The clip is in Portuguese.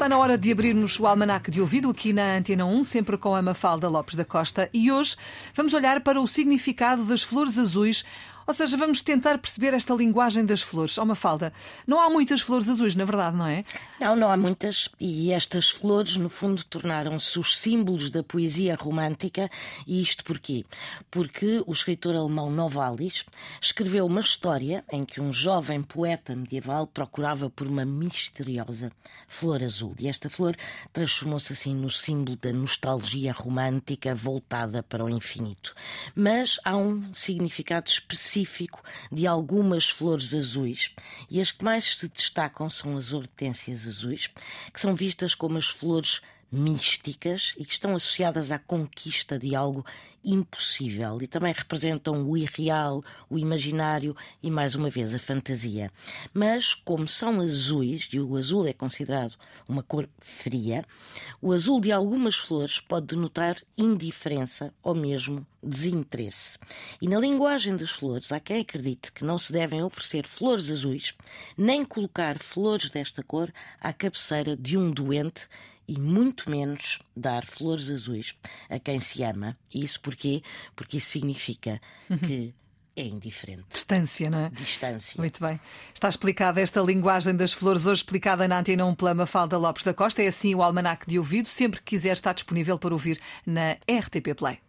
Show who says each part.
Speaker 1: Está na hora de abrirmos o almanaque de ouvido aqui na Antena 1, sempre com a Mafalda Lopes da Costa. E hoje vamos olhar para o significado das flores azuis ou seja, vamos tentar perceber esta linguagem das flores. Ó oh, Mafalda, não há muitas flores azuis, na verdade, não é?
Speaker 2: Não, não há muitas. E estas flores, no fundo, tornaram-se os símbolos da poesia romântica. E isto porquê? Porque o escritor alemão Novalis escreveu uma história em que um jovem poeta medieval procurava por uma misteriosa flor azul. E esta flor transformou-se assim no símbolo da nostalgia romântica voltada para o infinito. Mas há um significado específico específico de algumas flores azuis. E as que mais se destacam são as hortênsias azuis, que são vistas como as flores místicas e que estão associadas à conquista de algo impossível e também representam o irreal, o imaginário e, mais uma vez, a fantasia. Mas, como são azuis, e o azul é considerado uma cor fria, o azul de algumas flores pode denotar indiferença ou mesmo desinteresse. E na linguagem das flores, há quem acredite que não se devem oferecer flores azuis, nem colocar flores desta cor à cabeceira de um doente e muito menos dar flores azuis a quem se ama. Isso porquê? Porque isso significa que é indiferente.
Speaker 1: Distância, não é?
Speaker 2: Distância.
Speaker 1: Muito bem. Está explicada esta linguagem das flores, hoje explicada na Antena 1 pela Mafalda Lopes da Costa. É assim o almanac de ouvido. Sempre que quiser, está disponível para ouvir na RTP Play.